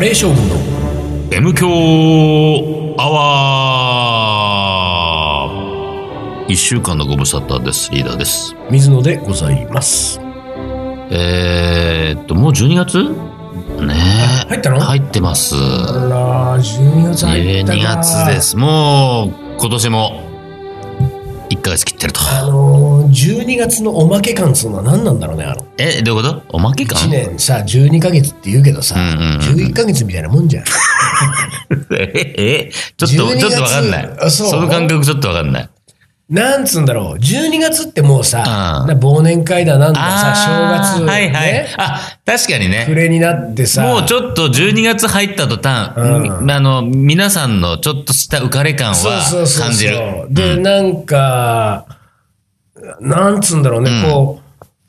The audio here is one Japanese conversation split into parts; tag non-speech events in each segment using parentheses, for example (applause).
カレー将軍の M 強アワー一週間のご無沙汰です。リーダーです。水野でございます。えー、っと、もう12月？ねえ。入ったの？入ってます。あら、12月入ったか。12月で。す。もう、今年も、1ヶ月切ってると。あのー、12月のおまけ感っつうのは何なんだろうね、あの。え、どういうこと？おまけ感1年さ、12ヶ月って言うけどさ、うんうんうん11ヶ月みたいなもんじゃん。(laughs) え、え、ちょっと、12ちょっとわかんない。あそうの感覚ちょっとわかんない。なんつうんだろう、12月ってもうさ、忘年会だなんださ、正月、はいはい。ね。あ、確かにね。暮れになってさ、もうちょっと12月入った途端、うん。みあの、皆さんのちょっとした浮かれ感そうはそうそうそう。感じる。で、なんか、なんつうんだろうね、うん。こ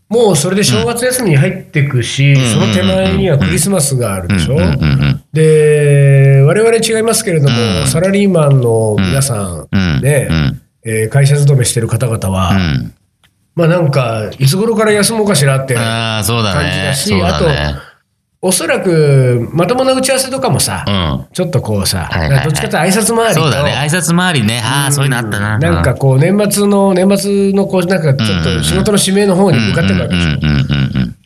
う、もうそれで正月休みに入ってくし、その手前にはクリスマスがあるでしょ？うん。うん。うん。で、我々違いますけれども、うん。サラリーマンの皆さん、うん。ね、うんえー会社勤めしてる方々は、うん。まあなんか、いつ頃から休もうかしらって、ああ、そうだ感じだね。しそうだね。おそらく、まともな打ち合わせとかもさ、うん。ちょっとこうさ、はいはいはいどっちかと挨拶回りと、そうだね。挨拶回りね。ああ、そういうのあったな。なんかこう、年末の、年末のこう、なんかちょっと仕事の指名の方に向かってるわけでしょ。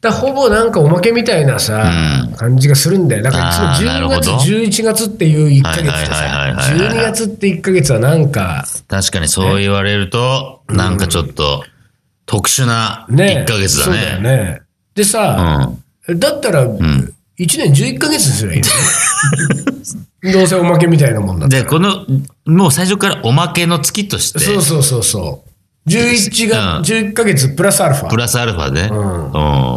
だほぼなんかおまけみたいなさ、うん感じがするんだよ。だからいつも12月、なるほど11月っていう1ヶ月ではいはいはいはいさ、はいはい12月って1ヶ月はなんか、確かにそう言われると、なんかちょっと特殊なね。1ヶ月だそうだよね。ね。でさ、うん。だったら、1年11ヶ月にすればいいの？(laughs) どうせおまけみたいなもんだ。で、この、もう最初からおまけの月として、そうそうそうそう。11が、うん11ヶ月プラスアルファ。プラスアルファで、うんうん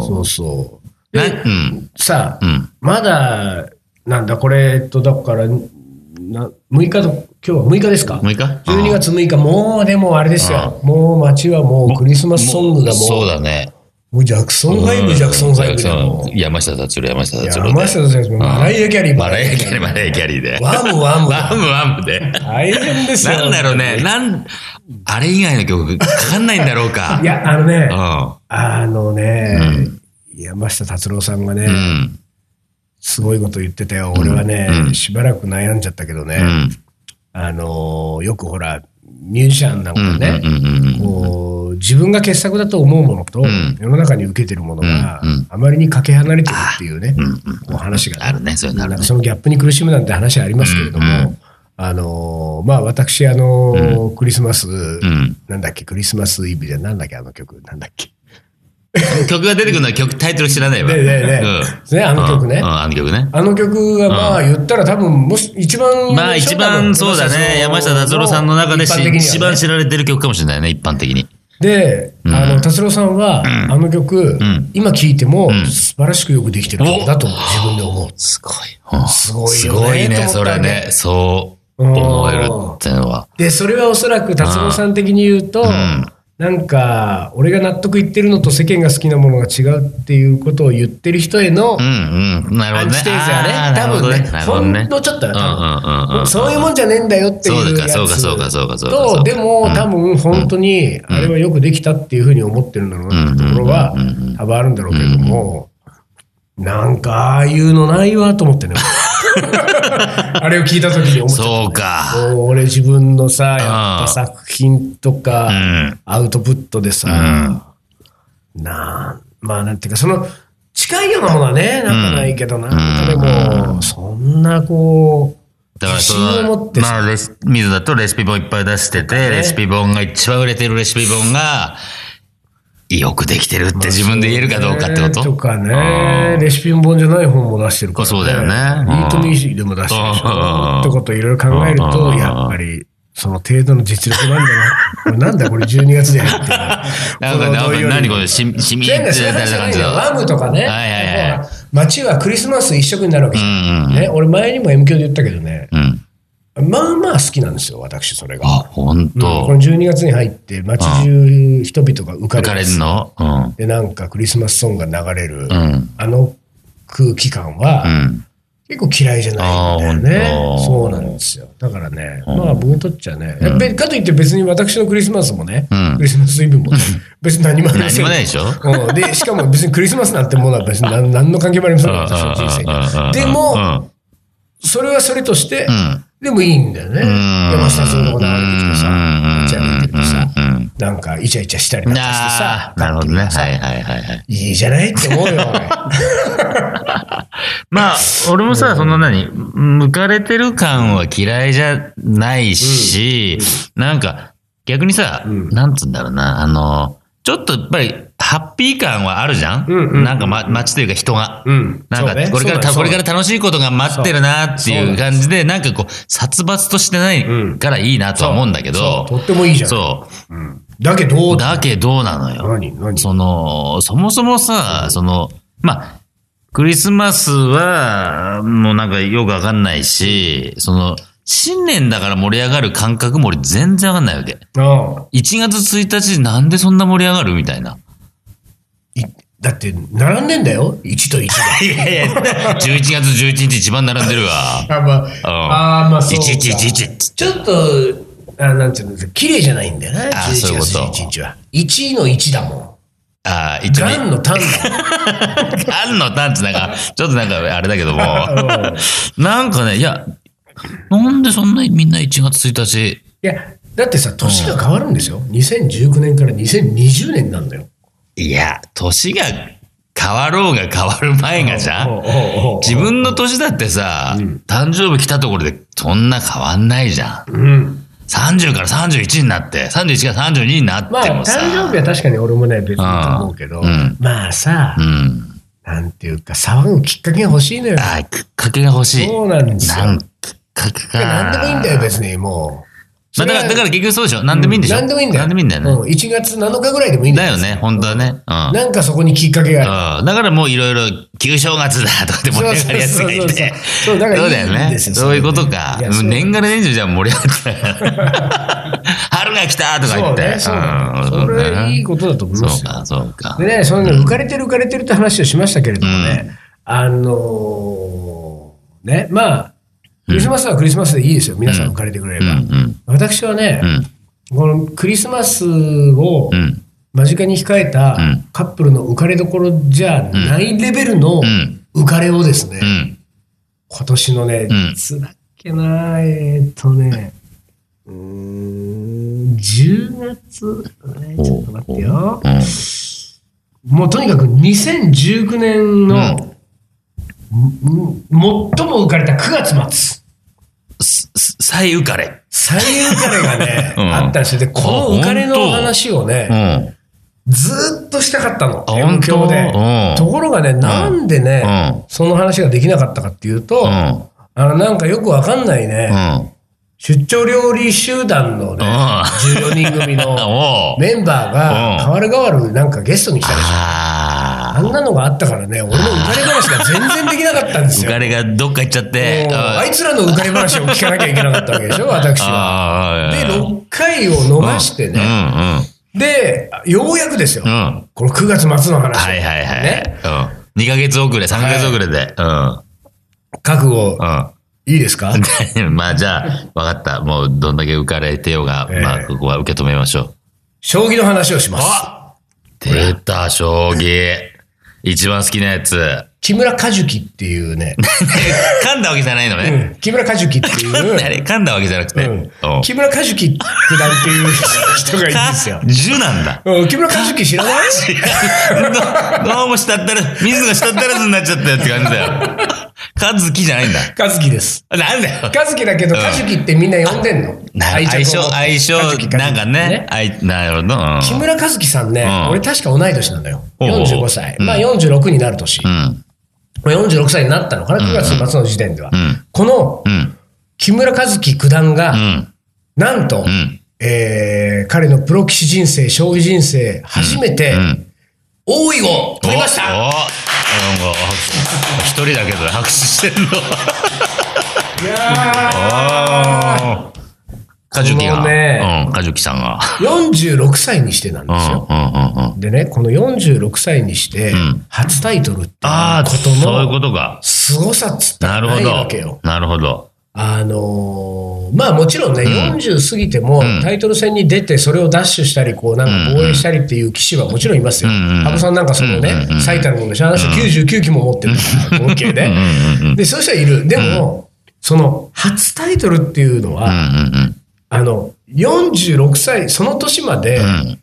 そうそう。なで、うん。さ、うん。まだ、なんだ、これ、えっと、だから、な6日と、今日は6日ですか？6日 ?12 月6日、もう、でもあれですよ。もう街はもうクリスマスソングがもう、そうだね。もうジャクソン5、ジャクソン5だもうん山下達郎、山下う。達郎で。山下先生、マライア・キャリー、マライアキャリー、マライアキャリーで。ワムワムワムワムで。大変ですよ。なんだろうね。なん、あれ以外の曲かかんないんだろうかい。や、あのね、うあのね、山下達郎さんがね。すごいこと言ってたよ。俺はね、うんしばらく悩んじゃったけどね、うん。あのーよくほら、ミュージシャンなんかね、こう自分が傑作だと思うものと、ん。世の中に受けてるものが、あまりにかけ離れてるっていうね、うんうん。こう話が、ある。ね、そういうのギャップに苦しむなんて話ありますけれども、あのーまあ私、あのークリスマス、うん。なんだっけ、クリスマスイブじゃなんだっけ、あの曲、なんだっけ。曲が出てくるのは曲、タイトル知らないわ。ねねねねあの曲ね。あの曲ね。あの曲がまあ言ったら多分もし一番まあ一番そうだね。山下達郎さんの中で一番知られてる曲かもしれないね、一般的に。で、うんあの達郎さんは、あの曲、ん今聴いてもん素晴らしくよくできてる曲だと自分で思う。すごい。うんすごいすごいね、それね。そう思えるってのは。で、それはおそらく達郎さん的に言うと、んなんか、俺が納得いってるのと世間が好きなものが違うっていうことを言ってる人へのうんうん。なるほどね。アンチテーゼはね、多分ね、ほんのちょっとよ、多分。そういうもんじゃねえんだよっていうやつ。そうかそうかそうかそうかと、でも多分本当に、あれはよくできたっていうふうに思ってるんだろうなってところは多分あるんだろうけれども、なんか、ああいうのないわと思ってね。(laughs) あれを聞いた時に思った。そうか。俺自分のさ、やった作品とうか、ん。アウトプットでさ、なあ、まあなんていうか、その、近いようなものはね、なんかないけど、な。ん。かでも、そんなこう、だからその、さまあ、レシ水だとレシピ本いっぱい出してて、レシピ本が一番売れてるレシピ本が、よくできてるって自分で言えるかどうかってこと？とかね、レシピ本じゃない本も出してるから、そうだよねイートミーでも出してるでし。ってことをいろいろ考えると、うんやっぱり、その程度の実力なんだな。これなんだこれ12月でやってる。なんか、何これ、し、しみって全然やった感じだ。ワムとかね、はいはいはい街はクリスマス一色になるわけうじゃん。ね、俺前にも M 響で言ったけどね、うん。まあまあ好きなんですよ、私それが。あ、ほんうんこのと。12月に入って街中人々が浮か浮かれれるるの？うん。で、なんかクリスマスソングが流れる、うん。あの空気感は、うん。結構嫌いじゃないんだよねそうなんですよ。だからね、まあ僕にとっちゃね、やっぱりかといって別に私のクリスマスもね、うんクリスマスイブもね、(laughs) 別に何もありません何もないでしょ？うんで、しかも別にクリスマスなんてものは別に何何の関係もありませんよ、私の人生に。でも、それはそれとして、うん。でもいいんだよね。ん。山下達郎の流れてきてさ、うん。打ち上げててさなんかイチャイチャしたりなんかしてあさ。あ、、なるほどね。さはいはいはいはい。いいじゃない？って思うよ、俺 (laughs) まあ、俺もさ、そんな何、向かれてる感は嫌いじゃないし、なんか、逆にさ、うん。なんつうんだろうな、あの、ちょっとやっぱり、ハッピー感はあるじゃん、うんうんなんか、ま、街というか人が。うん。なんか、これから、そうだこれから楽しいことが待ってるなっていう感じで、なんかこう、殺伐としてないからいいなとは思うんだけど、とってもいいじゃん。そう。だけど、だけどなのよ。何？何？その、そもそもさ、その、まあ、クリスマスは、もうなんかよくわかんないし、その、新年だから盛り上がる感覚も俺全然わかんないわけ。ああ1月1日なんでそんな盛り上がるみたいな。いだって、並んでんだよ。1と1が。(laughs) いやいや、11月11日一番並んでるわ。あ、まあ、あーまあ、そうか。1111ちょっと、あなんていうの、綺麗じゃないんだよね。あーそういうこと11月11日は。1の1だもああ、ん。一応、ガンの単だガンのタンツなんか、ちょっとなんかあれだけども、なんかね、いや、なんでそんなみんな1月1日、いや、だってさ、年が変わるんですよ。2019年から2020年なんだよ。いや、年が変わろうが変わる前がじゃん自分の年だってさ、誕生日来たところでそんな変わんないじゃん。うん。30から31になって、31から32になっまあ、誕てもさ。生日は確かに俺もね、別にと思うけど、うんまあさ、うん。なんていうか、騒ぐきっかけが欲しいのよ。あきっかけが欲しい。そうなんですよなんきっかけか。なんでもいいんだよ、別に、もう。まあ、だから、だらから結局そうでしょなんでもいいんでしょなんでもいいんだよ。なんでもいいんだよね。うん、1月7日ぐらいでもいいんだよ。だよね、本当はね。うん。なんかそこにきっかけがある。うんだからもういろいろ、旧正月だとかって盛り上がるやつがいそうそうそうて。そうだよね。そういうことか年がら年中じゃ盛り上がってた (laughs) 春が来たとか言って。そうね、それいいことだと思いますよ。そうか、そうかで。ね、そのね、浮かれてる浮かれてるって話をしましたけれどもね、あのーね、まあ、クリスマスはクリスマスでいいですよ。皆さん浮かれてくれれば。うんうん私はね、うん。このクリスマスをうん。間近に控えたんカップルの浮かれどころじゃないレベルのん浮かれをですね、うん。今年のね、んいつだっけな、えーっとね、うーん、10月、えーちょっと待ってよ。うん。もうとにかく2019年の、ん最も浮かれた9月末。すす再浮かれ。最浮かれがね、(laughs) うんあったんですよ。で、この浮かれの話をうね、ん。ずーっとしたかったの。あ M 響でところがね、なんでね、うんその話ができなかったかっていうと、うん。あの、なんかよくわかんないね、うん。出張料理集団のね、14人組の (laughs) メンバーが、うん代わる代わるなんかゲストに来たでしょ。ああんなのがあったからね、俺の浮かれ話が全然できなかったんです浮よ。かれがどっか行っちゃって。あいつらの浮かれ話を聞かなきゃいけなかったわけでしょ、(laughs) 私は。あで、6回を逃してうんね、で、ようやくですようん。う。ん。この9月末の話。はいはいはい。ね。うん。2ヶ月遅れ、3ヶ月遅れで。うん。覚悟、うん。いいですか？(laughs) まあじゃあ、わかった。もうどんだけ浮かれてようが、ええまあここは受け止めましょう。将棋の話をします。出た、将棋。一番好きなやつ。木村和樹っていうね、(laughs) 噛んだわけじゃないのうね。ん木村和樹っていう、あれ噛んだわけじゃなくて。ううんん木村和樹九段っていう人がいるんですよ。(laughs) 樹なんだ。うん木村和樹知らない？(laughs) どどうもしたったら、水がしたったらずになっちゃったよって感じだよ。和樹じゃないんだ。和樹です。なんだよ。和樹だけど、うん和樹ってみんな呼んでんの？な愛相性、相性なんかね。あいなるほど。うん木村和樹さんね、うん俺確か同い年なんだよ。おうおう45歳。うんまあ46になる年。うん。まあ46歳になったのかな、9月末の時点では。うん。このうん。木村和樹九段が、うん。なんと、うん。えー彼のプロ棋士人生、将棋人生、初めて、うん。王位を取りましたなんか、一人だけど拍手してんの。いやカジュキが。うん、カジュキさんが。ー46歳にしてなんうん、ですよ。うん、うん、うん。でね、この46歳にしてん、初タイトルってことそういうこのとか。凄さっつったらないなるほどわけよ。。なるほど。あのーまあもちろんね、40過ぎてもんタイトル戦に出て、それをダッシュしたり、こうなんか防衛したりっていう棋士はもちろんいますよ。うんうん羽生さんなんかそのねうんうん、最たるもので、あの人99期も持ってるから、合計でうん、うん、うん。で、そういう人はいる。でも、その初タイトルっていうのは、うんうんあの、46歳、その年まで、うん。うん。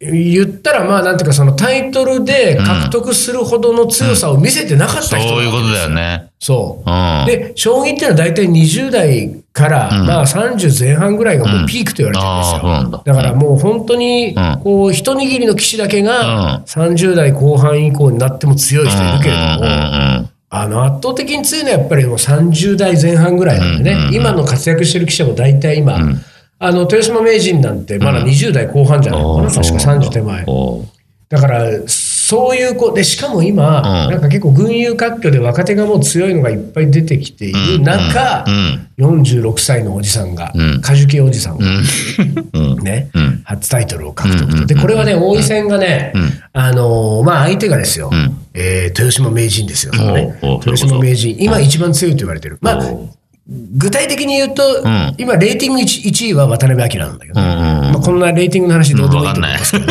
言ったらまあなんていうかそのタイトルで獲得するほどの強さを見せてなかったそう人ないうことだよね。そうう。ん。で、将棋っていうのは大体20代から、うんまあ30前半ぐらいがもうピークと言われてるんですよ。だ。だからもう本当にん、こう、一握りの棋士だけうんが、30代後半以降になっても強い人いるけれども、うんうんあの、圧倒的に強いのはやっぱりもう30代前半ぐらいなんでね、うんうんうん今の活躍してる棋士も大体今、んあの、豊島名人なんてまだ20代後半じゃないのかな、うん確か30手前。だから、そういう子で、しかも今、うん。なんか結構群雄割拠で若手がもう強いのがいっぱい出てきている中、うん。46歳のおじさんが、うん。カジュケおじさんが、うん。(laughs) ね、うん。初タイトルを獲得と。で、これはね、王位戦がね、うん。あのーまあ相手がですよ、うん。えー豊島名人ですよ、ね豊島名人、今一番強いと言われてる。まあ、具体的に言うと、ん。今、レーティング 1, 位は渡辺明なんだけど、うんうんまあ、こんなレーティングの話どうでもいいと思いますけど。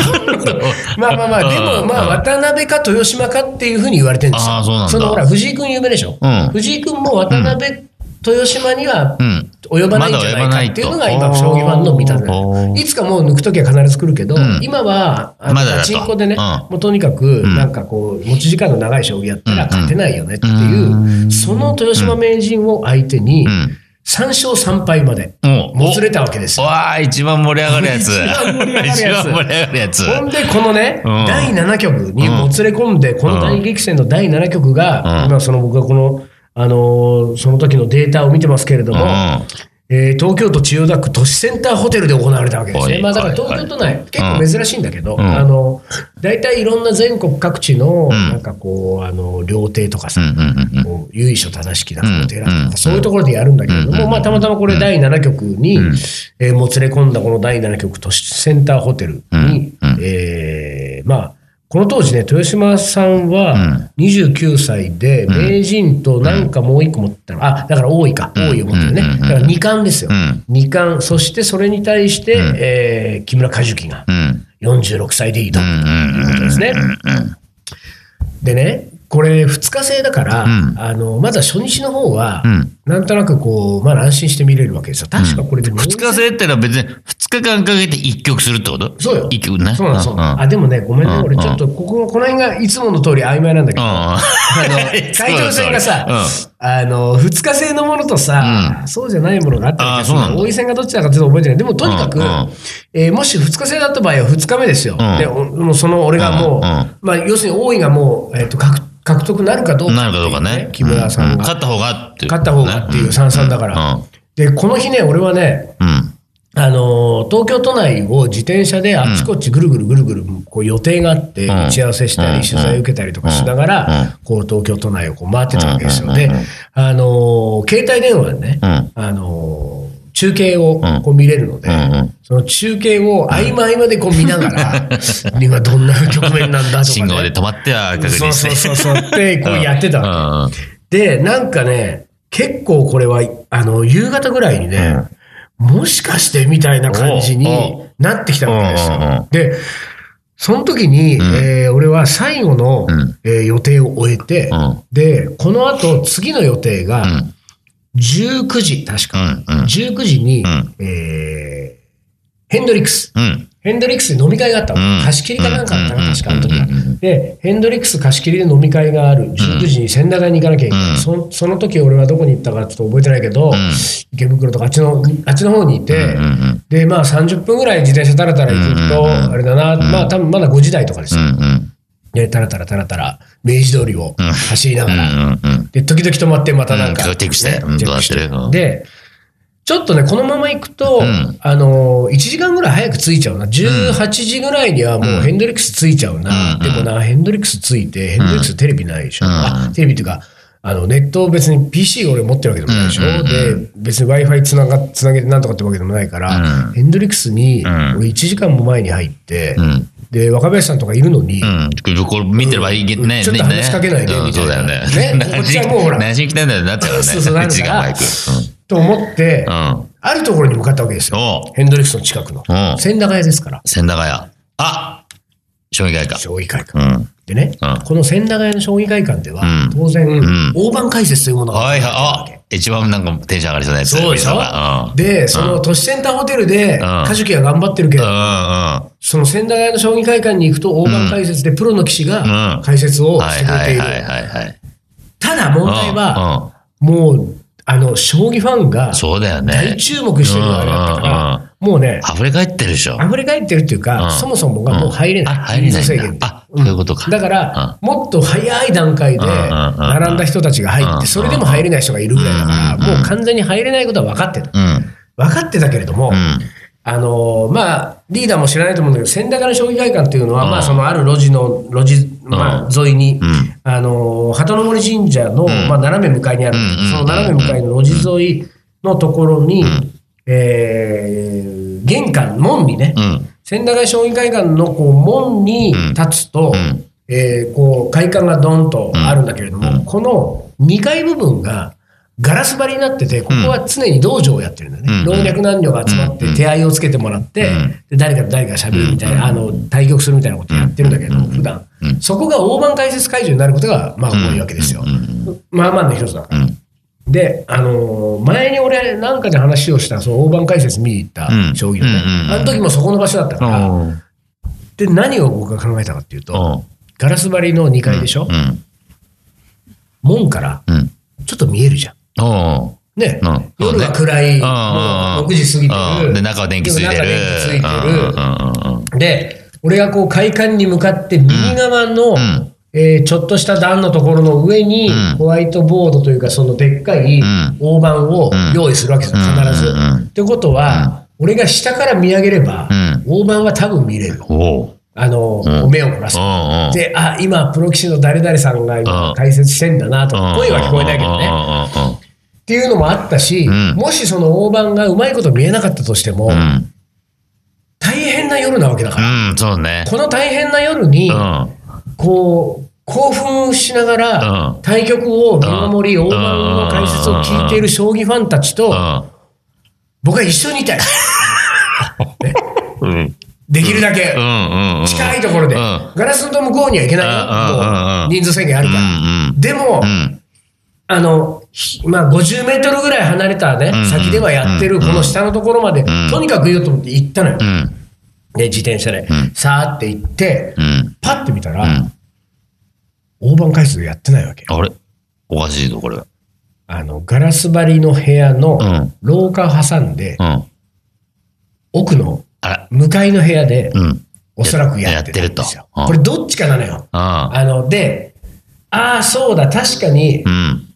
まあまあまあ、でも、まあ、渡辺か豊島かっていうふうに言われてるんですよ。そのほら、藤井君有名でしょ。うん。藤井君も渡辺、豊島にはうん。及ばないんじゃないかっていうのが今、将棋ファンの見立ておー。いつかもう抜くときは必ず来るけど、ん。今は、あのパチンコでね、うん。もうとにかく、なんかこう、持ち時間の長い将棋やったら勝てないよねっていう、その豊島名人を相手に、ん。3勝3敗まで、おもつれたわけです。よ。わあ、(laughs) 一番盛り上がるやつ。一番盛り上がるやつ。ほんで、このね、うん。第7局にもつれ込んで、この大激戦の第7局が、うん。今、その僕がこの、あのーその時のデータを見てますけれども、うん。えー東京都千代田区都市センターホテルで行われたわけです。ね。はい。まあ、だからはい。東京都内、結構珍しいんだけど、ん。あの、大体いろんな全国各地の、ん。なんかこう、あの、料亭とかさ、由緒正しきなお寺とうんか、そういうところでやるんだけれども、まあ、たまたまこれ第7局に、えーもつれ込んだこの第7局都市センターホテルに、うん。えーまあ、この当時ね、豊島さんは29歳で、名人となん。かもう一個持ってたの、あ、だから王位か、王位を持ってるね。だから二冠ですよ。うん。二冠、そしてそれに対して、えー木村和樹がうん。46歳で挑むということですね。うん。でね、これ2日制だから、ん。あの、まだ初日の方は、うん。なんとなくこう、まあ安心して見れるわけですよ。確かこれでも、二日制ってのは別に二日間かけて一曲するってこと？そうよ。一曲ね。そうなんそうなん。あ、でもね、ごめんね。うん。俺ちょっと、ここ、この辺がいつもの通り曖昧なんだけど、あの、タイトル戦がさ、あの、二日制のものとさ、そうじゃないものがあったりあそうなんだ王位戦がどっちだかちょっと覚えてない。でもとにかくうんうん、えーもし二日制だった場合は二日目ですよ。んで、おもうその俺がもう、うんうんまあ要するに王位がもう、えっと、獲獲得なるかどうかなるかどうかね。木村さんが。う勝った方がっていう。勝った方がっていう三々だから。で、この日ね、俺はね、うん。うん。あのー東京都内を自転車であっちこっちぐるぐるぐるぐるこう予定があって、ん。打ち合わせしたり、うん。取材を受けたりとかしながら、こう東京都内をこう回ってたわけですよ。で、あのー携帯電話でね、うん。あのー中継をこう見れるので、その中継を合間合間でこう見ながら、(laughs) 今どんな局面なんだとか、ね。信号で止まっては確そう認して。そうそうそうってこうやってたで、なんかね、結構これは、あの、夕方ぐらいにね、もしかしてみたいな感じにおなってきたわけですうんうんうんよ。で、その時に、えー俺は最後の、んえー予定を終えて、うんで、この後次の予定がん、19時、確か。うんうん19時に、んえーヘンドリックス。うん。ヘンドリックスで飲み会があったの。うん。貸し切りかなんかあったな、うん確かあの時は。で、ヘンドリックス貸し切りで飲み会がある。19時に千駄ヶ谷に行かなきゃいけない。うん。そその時俺はどこに行ったかちょっと覚えてないけど、池袋とかあっちの、あっちの方にいて、で、まあ30分ぐらい自転車タラタラ行くと、あれだな、まあ多分まだ5時台とかですよ。で、タラタラタラタラ、明治通りを走りながら。で、時々止まってまたなんか、うんチェックしてで、ちょっとね、このまま行くと、んあのー、1時間ぐらい早く着いちゃうな。18時ぐらいにはもうヘンドリックス着いちゃうな。うんでもな、ヘンドリックス着いて、ヘンドリックステレビないでしょ。うんあ、テレビっていうか、あの、ネット別に PC が俺持ってるわけでもないでしょ。うんで、別に Wi-Fi つなが、つなげてなんとかってわけでもないから、うんヘンドリックスに、ん俺1時間も前に入って、うん。で、若林さんとかいるのに、うん。これ見てればいいけどね。ちょっと話しかけないでうんみたいなそうだよね。ねこっちはもうほら何しに来たんだよなっちゃうね。そうそうなるから時間早く。と思って、うん。うん。あるところに向かったわけですよ。ヘンドリックスの近くの。うん千駄ヶ谷ですから。千駄ヶ谷。あ将棋会か。将棋会館。うん。でね、うんこの千駄ヶ谷の将棋会館では、うん当然、ん大盤解説というものがはいはい。わけあ、一番なんかテンション上がりそうなやつ。そうでしょ？うん。で、その都市センターホテルで、んカジュキが頑張ってるけど。その千駄ヶ谷の将棋会館に行くと、大盤解説でプロの棋士うんが解説をはいしてくれている。はいはいはいはい。ただ問題は、もう、あの、将棋ファンがそうだよね。大注目してるあれだったから、もうね、溢れ返ってるでしょ。溢れ返ってるっていうか、うんそもそもがもう入れない。あ入れない制限であそういうことかだから、もっと早い段階で並んだ人たちが入って、それでも入れない人がいるぐらいだから、もう完全に入れないことは分かってた。うん。分かってたけれども、うん。あのーまあ、リーダーも知らないと思うんだけど、千駄ヶ谷将棋会館っていうのは、うんまあ、そのある路地の、路地、まあ、沿いに、うん。あのー鳩の森神社の、まあ、斜め向かいにある、うんその斜め向かいの路地沿いのところに、えー玄関、門にね、うん。千駄ヶ谷将棋会館のこう門に立つと、うん。えーこう会館がドンとあるんだけれども、この2階部分がガラス張りになってて、ここは常に道場をやってるんだよね。うん。老若男女が集まって手合いをつけてもらって、うん。で誰かと誰かが喋るみたいな、あの、対局するみたいなことやってるんだけど、普段。うん。そこが大盤解説会場になることが、まあ多いわけですよ。まあまあの一つだから。うん。で、あのー前に俺なんかで話をした、その大盤解説見に行ったうん。将棋のね、あの時もそこの場所だったから、うん。で、何を僕が考えたかっていうと、ガラス張りの2階でしょ、うん。門からうん。ちょっと見えるじゃん。おね、うん夜は暗い、うんもう6時過ぎてる。で、中は電気ついてる。中電気ついてうんうんる。で、俺がこう会館に向かって右側の、んえーちょっとした段のところの上に、うん。ホワイトボードというか、そのでっかいん。大盤を用意するわけですよ、うん必ず。ってことは、俺が下から見上げれば、うん。大盤は多分見れる。あの、ん。目を凝らす。で、あ、今、プロ棋士の誰々さんが解説してんだなと、声は聞こえないけどね。ね。っていうのもあったし、んもしその大盤がうまいこと見えなかったとしても、うん。大変な夜なわけだから、うん、そうね。この大変な夜にう、ん。こう、興奮しながらう、ん対局を見守り、大盤の解説を聞いている将棋ファンたちと、僕は一緒にいたい。(laughs) ねうん。うん。できるだけ。近いところで、うんガラスの向こうには行けない人数制限あるから。うん。でも、うん。あの、ひまあ、50メートルぐらい離れたね、ん先ではやってるこの下のところまで、んとにかく言おうと思って行ったのよ。うん。で、自転車で、んさーって行って、うん。パッて見たら、ん大盤解説やってないわけ。あれ？おかしいぞ、これ。あの、ガラス張りの部屋のうん廊下を挟んで、うん。奥の。向かいの部屋で、うん。おそらくやってたんですよ。これどっちかなのよ。ああの、で、ああ、そうだ、確かにう、ん。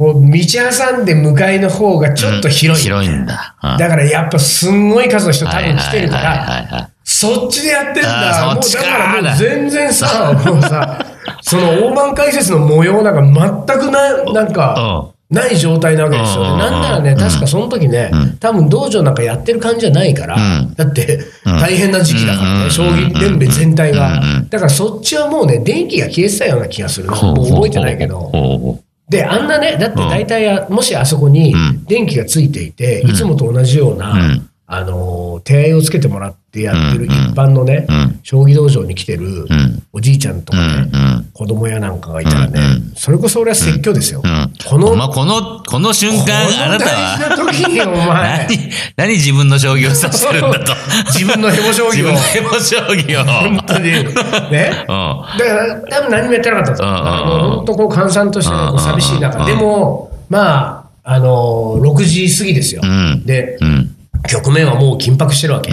こう、道挟んで向かいの方がちょっと広い。広いんだ。うんだからやっぱすんごい数の人多分来てるから、そっちでやってんだ。もうだかからもう全然さ、もうさ、(laughs) その大盤解説の模様なんか全くな、なんか、ない状態なわけですよ。でうんなんならね、確かその時ね、多分道場なんかやってる感じじゃないから、うんだって大変な時期だからね、うん将棋連盟全体がうんうん。だからそっちはもうね、電気が消えてたような気がするな。もう覚えてないけど。で、あんなね、だって大体あ、もしあそこにん。電気がついていて、いつもと同じような、ん。あのー、手合いをつけてもらってやってる一般のね、うん将棋道場に来てるんおじいちゃんとかね、子供やなんかがいたらね、うんそれこそ俺は説教ですよ。うん。このお前この、この瞬間、あなた大事なは、時にお前、何、何自分の将棋を指してるんだと？(laughs) 自分のヘボ将自棋を分の。ヘボ将棋を。本当に。ね？(laughs) うん。だから、多分何もやってなかったと。本当こう、閑散として寂しい中。でも、まあ、あのー、6時過ぎですよ。うんで、うん。局面はもう緊迫してるわけ。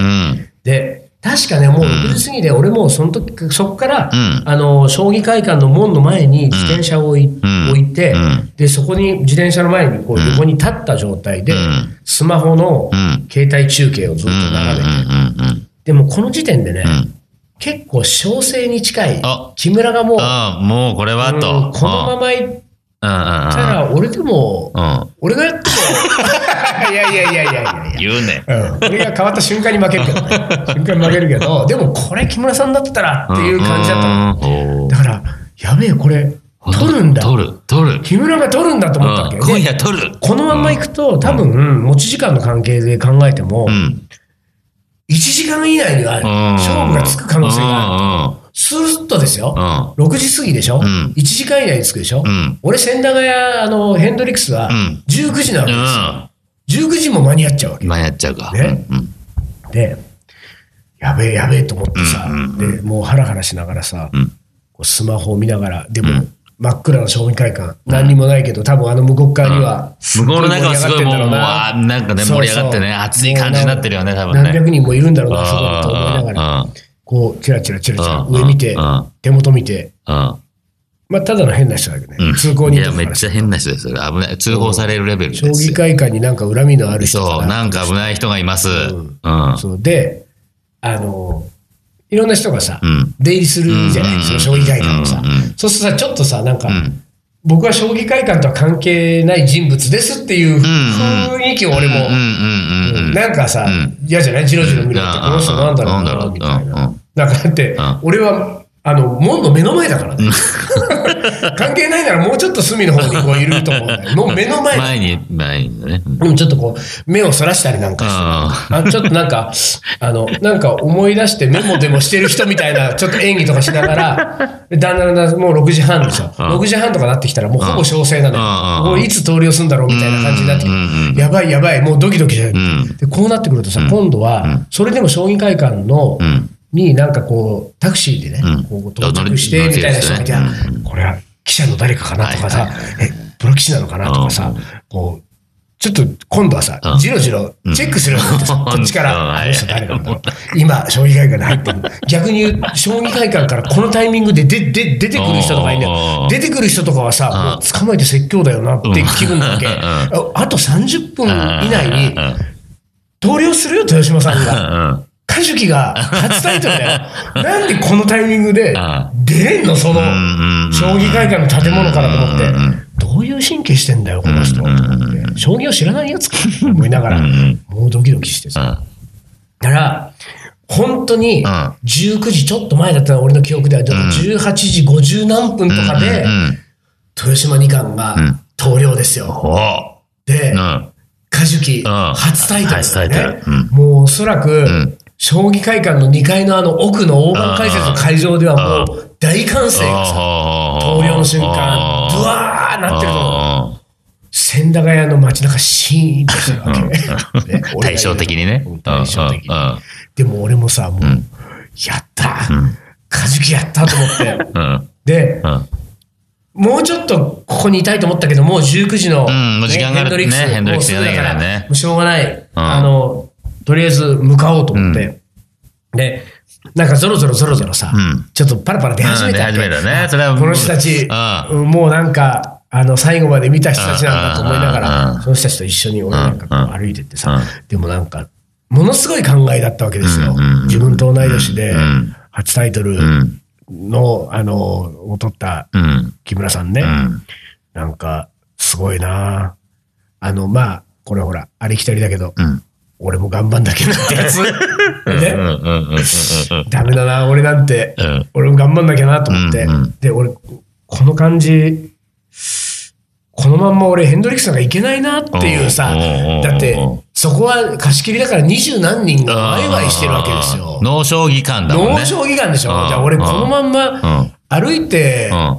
うん。で、確かね、もう6時過ぎで、俺もうその時、そこから、うん。あの、将棋会館の門の前に自転車を置い,、て、うん。で、そこに自転車の前にこう横に立った状態で、ん。スマホのうん。携帯中継をずっと。眺めて、うん。でもこの時点でね、ん。結構小生に近いあ、木村がもう、もうこれはうんと。このまま行っうん。うん。たら、俺でも、うん。うん。俺がやっても、(laughs) いやいやいやいやいやいや。言うね。うん、俺が変わった瞬間に負けるけどね。瞬間に負けるけど、でもこれ木村さんだったらっていう感じだったの。のだから、やべえ、これ、取るんだ。取る、取る。木村が取るんだと思ったわけ。うん今で夜取る。このまんま行くと、多分、持ち時間の関係で考えてもう、ん。1時間以内にはうん勝負がつく可能性がある。る。スーッとですよ。う6時過ぎでしょ、ん ?1 時間以内に着くでしょ、ん。俺、千駄ヶ谷、あの、ヘンドリックスはん。19時なわけですよ。19時も間に合っちゃうわけ。まあやっちゃうか。ね。うん。で、やべえやべえと思ってさ、うんで、もうハラハラしながらさ、ん。こうスマホを見ながら、でも、真っ暗な将棋会館、何にもないけど、多分あの向こう側には、向こうの中はすごいもう、もうなんかね、盛り上がってね、熱い感じになってるよね、多分ね。何百人もいるんだろうな、そこにと思いながうん。ら、こう、チラチラチラチラ、うん。上見てうん、手元見て、うん。まあ、ただの変な人だけどね、通行いや、人とかからめっちゃ変な人ですよ。危ない。通報されるレベルです将よ。棋会館になんか恨みのある人そう、がなんか危ない人がいます。うん。そう。で、あの、いろんな人がさ、うん。出入りするじゃない、うん。その将棋会館もさ、うん。うん。そうするとさ、ちょっとさ、なんか、ん。僕は将棋会館とは関係ない人物ですっていう雰囲気を俺も、うん。うん。うん。うん。なんかさん、嫌じゃない？じろじろ見るって、うん。この人なんだろうな、なん。だろうみたいなうん。なんかだってん、俺は、あの、門の目の前だからね。(laughs) 関係ないならもうちょっと隅の方にこういると思う。(laughs) もう目の前。だ前に、前にね。うん。ちょっとこう、目をそらしたりなんかして、あちょっとなんか、あの、なんか思い出してメモでもしてる人みたいな、(laughs) ちょっと演技とかしながら、でだんだんもう6時半ですよ。6時半とかなってきたらもうほぼ詳細なのよ。うんこれいつ通りをするんだろうみたいな感じになってやばいやばい、もうドキドキしてるん。で、こうなってくるとさ、今度は、それでも将棋会館のん、になんかこう、タクシーでねうん、こう到着して、みたいな人がいて、これは記者の誰かかなとかさはいはい、え、プロ棋士なのかなとかさ、こう、ちょっと今度はさうん、じろじろチェックするようになってさ、(laughs) うんこっちから、うんあの人誰なんだろう。今、将棋会館に入ってる。逆に言う、将棋会館からこのタイミングで出で出てくる人とかいんだようん出てくる人とかはさ、もう捕まえて説教だよなって気分なわけ。うん。ああと30分以内にうん、投了するよ、豊島さんうが。んカジュキが初タイトルだよ。なんでこのタイミングで出れんの？その将棋会館の建物からと思って。どういう神経してんだよ、この人。と思って将棋を知らないやつかと思いながら、んもうドキドキしてさ。だから、本当にん。19時ちょっと前だったら俺の記憶では、18時50何分とかでう、ん豊島二冠が投了ですよ。お。でう、ん。カジュキ、ん。初タイトル初タイトだルね。もうおそらく、将棋会館の2階のあの奥の大盤解説の会場ではもう大歓声。がさ、投了の瞬間、ブワーなってるの。千駄ヶ谷の街中シーンとしてるわけ。ね。対照的にね。うん。対照的に。でも俺もさ、もう、やった。カジュキやったと思って。うん。で、うん。もうちょっとここにいたいと思ったけど、もう19時の、ん。もう時間がある。ヘンドリックス、ね。ヘンドリックスもうすぐだからねもうしょうがない。あの、とりあえず向かおうと思って。で、なんかゾロゾロゾロゾロさ、んちょっとパラパラ出始めたねそれはこの人たち、うんもうなんか、あの、最後まで見た人たちなんだと思いながうんら、その人たちと一緒に俺なんかこう歩いてってさうん、でもなんか、ものすごい考えだったわけですよ。自分と同い年でん、初タイトルうん。の、あの、を取ったうん。木村さんね。うん。なんか、すごいなあの、まあ、これほら、ありきたりだけど、うん。俺も頑張んなきゃなってやつ。(laughs) ね。ダメだな、俺なんて。うん。俺も頑張んなきゃなと思って。うんうんで、俺、この感じ、このまんま俺ヘンドリックスなんかいけないなっていうさだって、そこは貸し切りだから二十何人がワイワイしてるわけですよ。脳将棋館だもんね。農将棋館でしょ。うんじゃあ俺このまんま歩いてうん。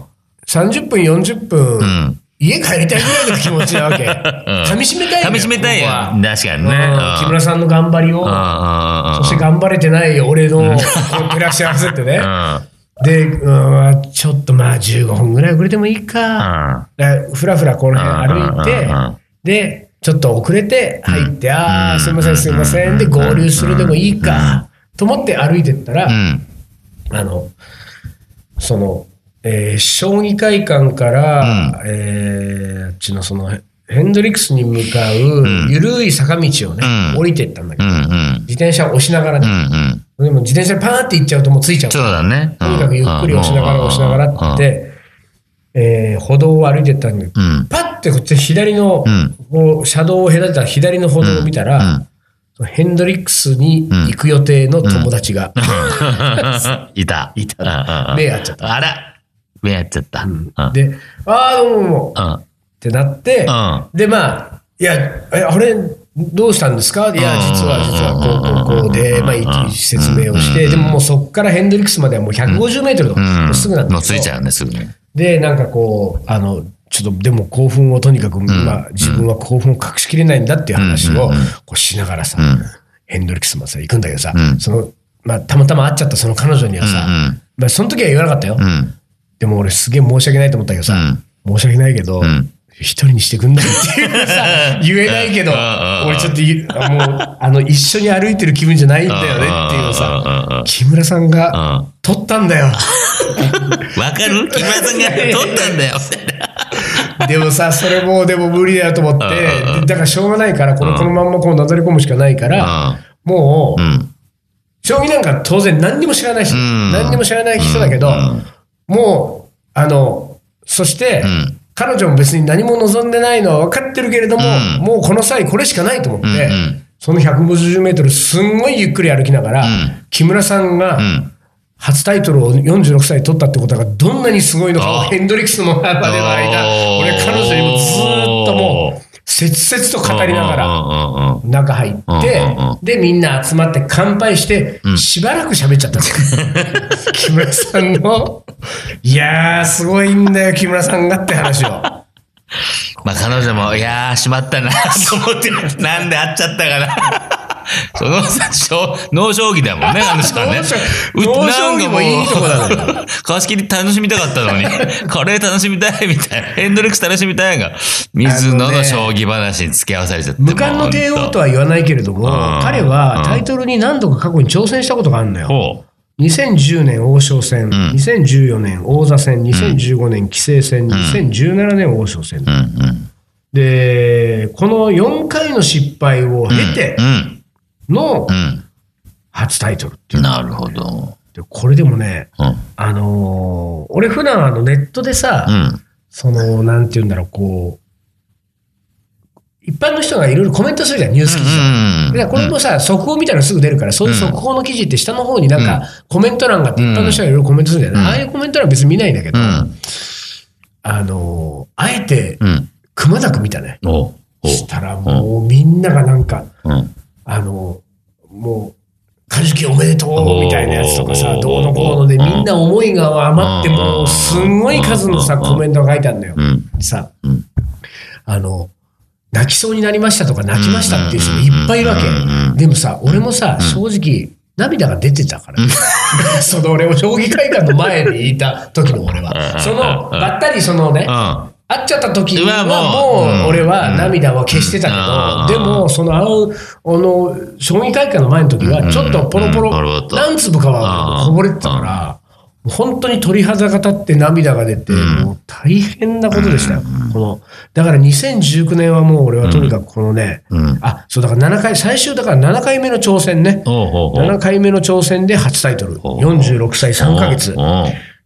30分、40分、ん家帰りたいぐらいの気持ちなわけ。ん噛み締めたいよ噛み締めたいよ。確かにね。うん木村さんの頑張りを。そして頑張れてない俺の、こう照らし合わせてね。うん。で、うん、ちょっとまあ15分ぐらい遅れてもいいか。ふらふらこの辺歩いてで、ちょっと遅れて入って、ああ、すいませんすいません。で、合流するでもいいか。と思って歩いてったら、うん。あの、その、えー将棋会館から、えーあっちのその、ヘンドリックスに向かう、ゆるい坂道をね、うん。降りていったんだけど、うん。うん。自転車を押しながらうね、ん。でも自転車でパーンって行っちゃうともうついちゃう。そうだね。とにかくゆっくり押しながら押しながらってえー歩道を歩いてったんだけど、うん。パッてこっち左の、うん。こう車道を隔てた左の歩道を見たら、うん。ヘンドリックスに行く予定の友達が、いた。いたうん。うん。目合っちゃったあら目合っちゃった。うん。うん。で、ああ、どうもどうん。ってなって、うん。で、まあ、いや、え、あれ、どうしたんですか？いや、実は、実は、こう、こう、こうで、まあ、説明をして、でももうそこからヘンドリックスまではもう150メートルとか、すぐなんですよ。もうついちゃうんね、すぐね。で、なんかこう、あの、ちょっとでも興奮をとにかく、まあ、自分は興奮を隠しきれないんだっていう話をこうしながらさ、ヘンドリックスまでさ、行くんだけどさ、その、まあ、たまたま会っちゃったその彼女にはさ、まあ、その時は言わなかったよ。うん。でも俺すげえ申し訳ないと思ったけどさ、申し訳ないけど、一人にしてくんないって。いうさ、言えないけど、俺ちょっともう、あの、一緒に歩いてる気分じゃないんだよねっていうのさ、木村さんが撮ったんだよ。わかる？木村さんが撮ったんだよ。(laughs) でもさ、それもうでも無理だよと思って、でだからしょうがないから、このこのまんまこうなだれ込むしかないから、もう、うん。将棋なんか当然何にも知らないし、ん。何にも知らない人だけど、もう、あの、そして、ん。彼女も別に何も望んでないのは分かってるけれども、うん。もうこの際これしかないと思って、うんうん。その150メートルすんごいゆっくり歩きながら、ん。木村さんがん。初タイトルを46歳で取ったってことがどんなにすごいのかヘンドリックスの中での間、俺彼女にもずーっともう、切々と語りながら、ら。中入ってで、みんな集まって乾杯して、しばらく喋っちゃったんですよ。(laughs) 木村さんの、いやー、すごいんだよ、木村さんがって話を。まあ彼女も、いやー、しまったなと思って、なんで会っちゃったかな。そのさ、しょう脳将棋だもんね、(laughs) あの人はね。脳将棋もいいとこなのよ。貸し切り楽しみたかったのに、(laughs) カレー楽しみたいみたいな、ヘンドリックス楽しみたいが、水野の将棋話に付き合わされちゃって。無冠の帝王とは言わないけれども、ん彼はタイトルに何度か過去に挑戦したことがあるのよ。ほ2010年王将戦、2014年王座戦、2015年棋聖戦、2017年王将戦。う。うんうん。で、この4回の失敗を経てうん。のうん。初タイトルっていう。なるほど。でこれでもね、うん。あのー俺普段あのネットでさ、うん。その、なんて言うんだろう、こう、一般の人がいろいろコメントするじゃん、ニュース記事うんでこれもさ、速報みたいなのすぐ出るから、そういう速報の記事って下の方になんか、コメント欄があって、一般の人がいろいろコメントするんだよね。ああいうコメント欄は別に見ないんだけど、うん。あのーあえて、うん。くまなく見たね。したらもうみんながなんか、うん。あのーもう、カジキおめでとうみたいなやつとかさどうのこうので、みんな思いが余って、もう、すんごい数のさ、コメントが書いてあるんだよ。うん。さうん、あの、泣きそうになりましたとか泣きましたっていう人もいっぱいいるわけ。でもさ、俺もさ、正直、涙が出てたから。(laughs) その俺を将棋会館の前にいた時の俺は。その、ばったりそのね、うん。会っちゃった時はもう。俺は涙は消してたけど、でも、その会う、あの、将棋会館の前の時は、ちょっとポロポロ何粒かはこぼれてたから、本当に鳥肌が立って涙が出て、もう大変なことでしたよ。この、だから2019年はもう俺はとにかくこのね、うん。あ、そうだから7回、最終だから7回目の挑戦ね。おうおうおう。7回目の挑戦で初タイトル。おう46歳3ヶ月。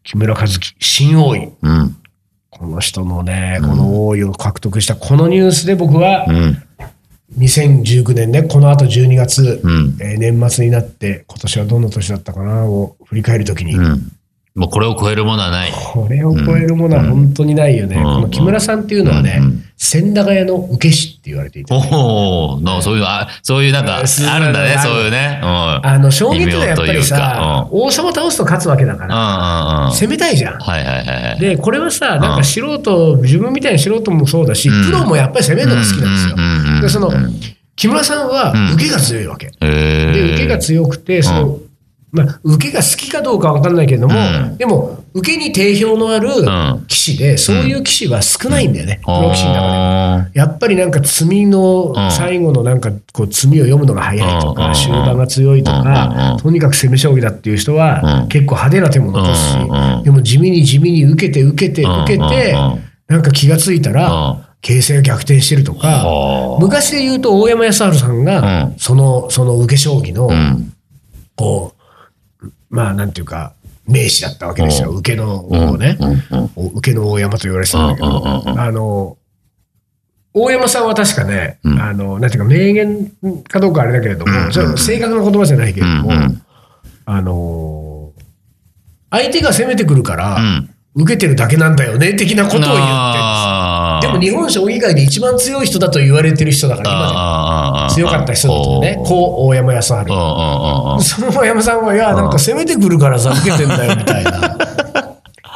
木村和樹、新王位。うん。この人のね、この王位を獲得したこのニュースで僕はうん。2019年ね、この後12月、うん。えー年末になって今年はどんな年だったかなを振り返るときに、うん。もうこれを超えるものはない。これを超えるものは本当にないよね。うんこの木村さんっていうのはねうん、千駄ヶ谷の受け師って言われていて、おおの、そういう、あ、そういうなんか、あるんだね、そういうね。うん。あの、将棋ってのはやっぱり異名というさか、王様倒すと勝つわけだかうん。ら。攻めたいじゃん。はいはいはいはい。で、これはさ、なんか素人、自分みたいな素人もそうだし、うんプロもやっぱり攻めるのが好きなんですよ。で、その、木村さんはうん受けが強いわけ。で、受けが強くて、その、まあ、受けが好きかどうかわかんないけれども、うん。でも、受けに定評のあるん。棋士で、そういう棋士は少ないんだよね、プロ棋士の中で。あやっぱりなんか詰みのうん。最後のなんかこう詰みを読むのが早いとうん。か、終盤が強いとうん。うん。か、とにかく攻め将棋だっていう人はうん。結構派手な手も残すしうん。うん、でも地味に地味に受けて受けて受けてうん。うん。うん、なんか気がついたうん。ら、形勢が逆転してるとか、はあ。昔で言うと大山康晴さんがうん、その、その受け将棋のう、ん。こう、まあなんていうか、名士だったわけですよ。うん。受けの王ね。お受けの大山と言われてたんだけど、あの、大山さんは確かね、うん。あの、なんていうか、名言かどうかあれだけれども、正確な言葉じゃないけれども、あの、相手が攻めてくるから、うん。受けてるだけなんだよね、的なことを言って。るんですでも日本将棋界で一番強い人だと言われてる人だから、今で強かった人だとね、こう大山康晴。その大山さんは、いや、なんか攻めてくるからさ、受けてんだよ、みたいな。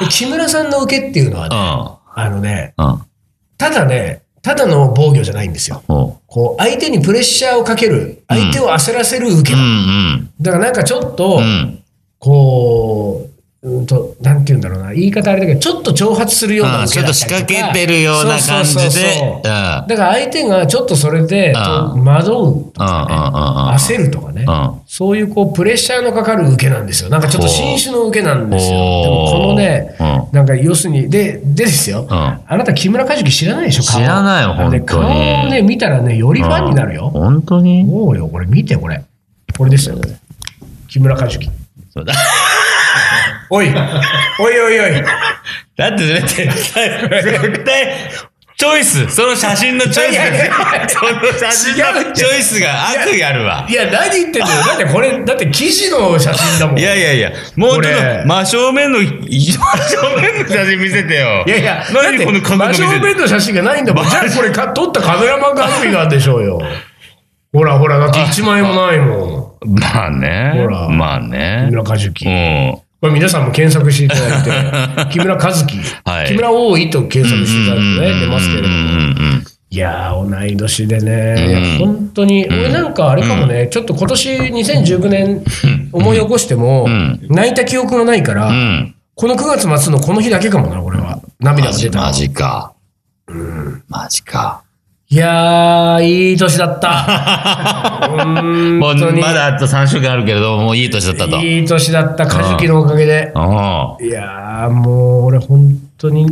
(laughs) 木村さんの受けっていうのはね、あのね、ただね、ただの防御じゃないんですよ。こう、相手にプレッシャーをかける、相手を焦らせる受け。だからなんかちょっと、こう、うんと、なんて言うんだろうな、言い方あれだけど、ちょっと挑発するような受けだったりとか、ちょっと仕掛けてるような感じで。だから相手がちょっとそれで、惑うとか、ね、焦るとかね、そういうこう、プレッシャーのかかる受けなんですよ。なんかちょっと新種の受けなんですよ。でもこのね、なんか要するに、で、でですよ、あなた木村和樹知らないでしょ、知らないよ、本当に。顔をね、見たらね、よりファンになるよ。本当に？もうよ、これ見て、これ。これですよ、木村和樹。そうだ。(laughs) おい、おいおいおい。だって絶対、絶対、チョイス、その写真のチョイスが、その写真のチョイスが悪意あるわ。いや、何言ってんだよ。だってこれ、だって記事の写真だもん。いやいやいや、もうちょっと真正面の、真正面の写真見せてよ。いやいや、何この真正面の写真がないんだもん。じゃあこれか撮ったカメラマンが悪意があるでしょうよ。ほらほら、だって1万円もないもん。まあね。ほら。まあね。木村和樹。うん。これ皆さんも検索していただいて、(laughs) 木村和樹、はい、木村大井と検索していただくとね、出ますけれども。いやー、同い年でね、本当に、俺なんかあれかもね、ちょっと今年2019年思い起こしても、泣いた記憶がないから、この9月末のこの日だけかもな、俺は。涙が出た。マジか。うん。マジか。いやー、いい年だった。(laughs) もうまだあと3週間あるけれど、もういい年だったと。いい年だった、カジキのおかげで。いやー、もう俺本当に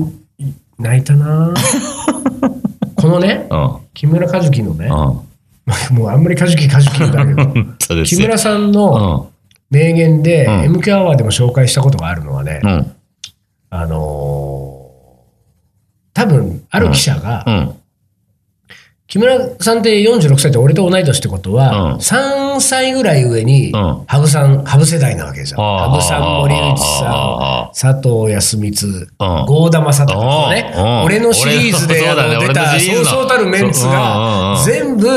泣いたな (laughs) このね、木村和樹のね、(laughs) もうあんまりカジキカジキだけど、木村さんの名言で、MQ アワーでも紹介したことがあるのはね、あのー、多分、ある記者が、木村さんって46歳って俺と同い年ってことは、うん、3歳ぐらい上に、羽生さん、羽生世代なわけですよ。羽生さん、森内さん、佐藤康光、郷田正人とかね、俺のシリーズで出た、そうそうたるメンツが、全部、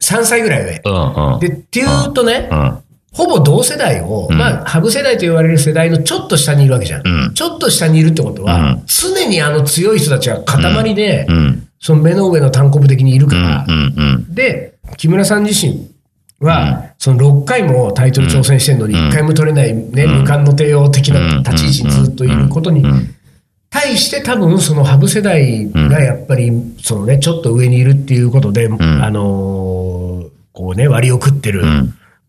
3歳ぐらい上。で、っていうとね、ほぼ同世代を、まあ、羽生世代と言われる世代のちょっと下にいるわけじゃん。ちょっと下にいるってことは、常にあの強い人たちが塊で、その目の上の単行部的にいるから、で、木村さん自身は、その6回もタイトル挑戦してるのに、1回も取れないね、無冠の帝王的な立ち位置にずっといることに、対して多分その羽生世代がやっぱり、そのね、ちょっと上にいるっていうことで、あのこうね、割を食ってる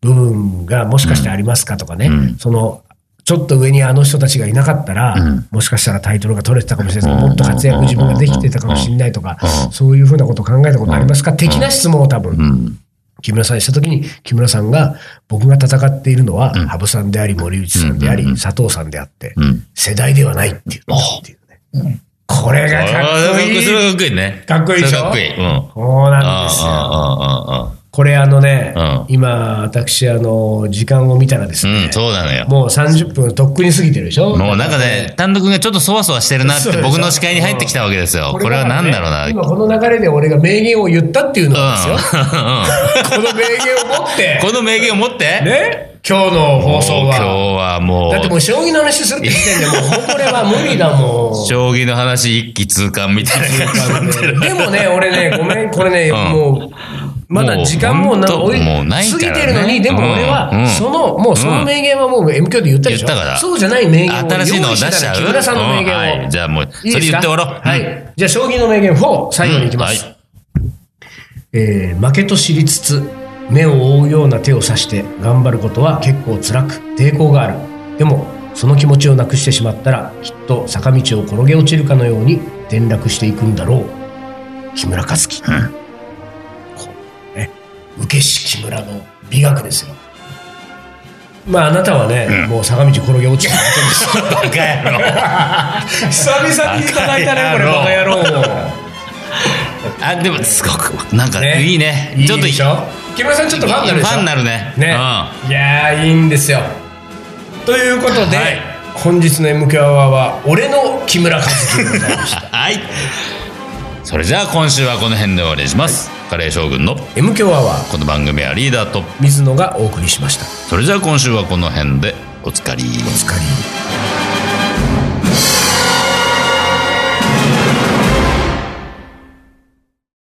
部分がもしかしてありますかとかね、そのちょっと上にあの人たちがいなかったら、うん、もしかしたらタイトルが取れてたかもしれないもっと活躍自分ができてたかもしれないとか、そういうふうなことを考えたことありますか、的な質問を多分、木村さんにしたときに、木村さんが、僕が戦っているのは、羽生さんであり、森内さんであり、佐藤さんであって、世代ではないっていうっていうね。これがかっこいい。かっこいいね。かっこいいでしょ？かっこいい。そうなんですよ。これあのね、うん、今、私、あの、時間を見たらですね、うん、そうなのよ。もう30分とっくに過ぎてるでしょ？もうなんかね、単独がちょっとそわそわしてるなって僕の視界に入ってきたわけですよ。これは何だろうな。今この流れで俺が名言を言ったっていうのですよ。うん、(laughs) この名言を持って。この名言を持って？ね？今日の放送は。今日はもう。だってもう将棋の話するって言ってんで、もうこれは無理だもん。将棋の話一気通貫みたいな感じで。でもね、俺ね、ごめん、これね、もう、まだ時間もなもう過ぎてるのに、でも俺は、その、もうその名言はもう M 響で言ったでしょ。そうじゃない名言を新しいのを出しちゃう。木村さんの名言を。じゃあもう、それ言っておろう。はい。じゃあ、将棋の名言4、最後にいきます。え負けと知りつつ、目を覆うような手を指して頑張ることは結構辛く、抵抗がある。でも、その気持ちをなくしてしまったら、きっと坂道を転げ落ちるかのように転落していくんだろう。木村和樹。うん受けし木村の美学ですよ。まああなたはね、うん、もう坂道転げ落ちたことです。バカ野郎。久々にいただいたね、これ、バカ野郎あ、でもすごく、なんか、ね、いいね。ちょっといいでしょ木村さんちょっとファンになるでしょ？ファンになるね。ね。うん、いやいいんですよ。ということで、はい、本日の MQ アワーは、俺の木村和樹でございました。(laughs) はい。それじゃあ今週はこの辺で終わりにします。カレー将軍の M 強アワーこの番組はリーダーと、水野がお送りしました。それじゃあ今週はこの辺でおつかり。お疲れ